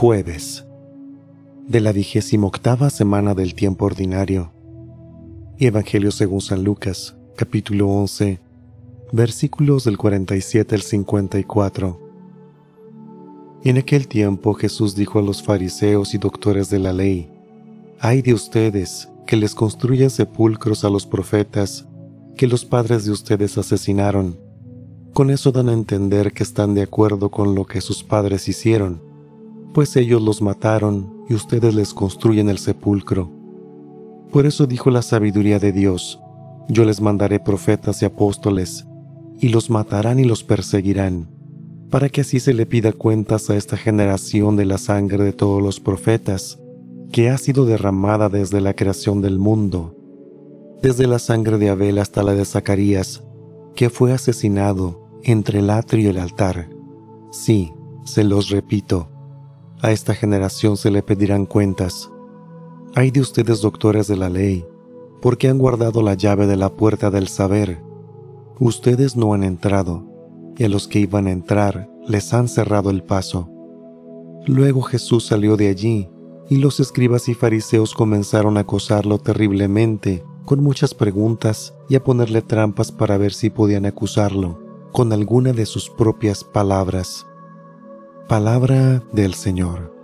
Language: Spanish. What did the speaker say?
Jueves de la vigésima octava semana del tiempo ordinario. Evangelio según San Lucas, capítulo 11, versículos del 47 al 54. En aquel tiempo Jesús dijo a los fariseos y doctores de la ley, Hay de ustedes que les construyen sepulcros a los profetas que los padres de ustedes asesinaron. Con eso dan a entender que están de acuerdo con lo que sus padres hicieron, pues ellos los mataron y ustedes les construyen el sepulcro. Por eso dijo la sabiduría de Dios, yo les mandaré profetas y apóstoles, y los matarán y los perseguirán, para que así se le pida cuentas a esta generación de la sangre de todos los profetas, que ha sido derramada desde la creación del mundo, desde la sangre de Abel hasta la de Zacarías, que fue asesinado entre el atrio y el altar. Sí, se los repito, a esta generación se le pedirán cuentas. Hay de ustedes doctores de la ley, porque han guardado la llave de la puerta del saber. Ustedes no han entrado, y a los que iban a entrar les han cerrado el paso. Luego Jesús salió de allí, y los escribas y fariseos comenzaron a acosarlo terriblemente, con muchas preguntas y a ponerle trampas para ver si podían acusarlo con alguna de sus propias palabras. Palabra del Señor.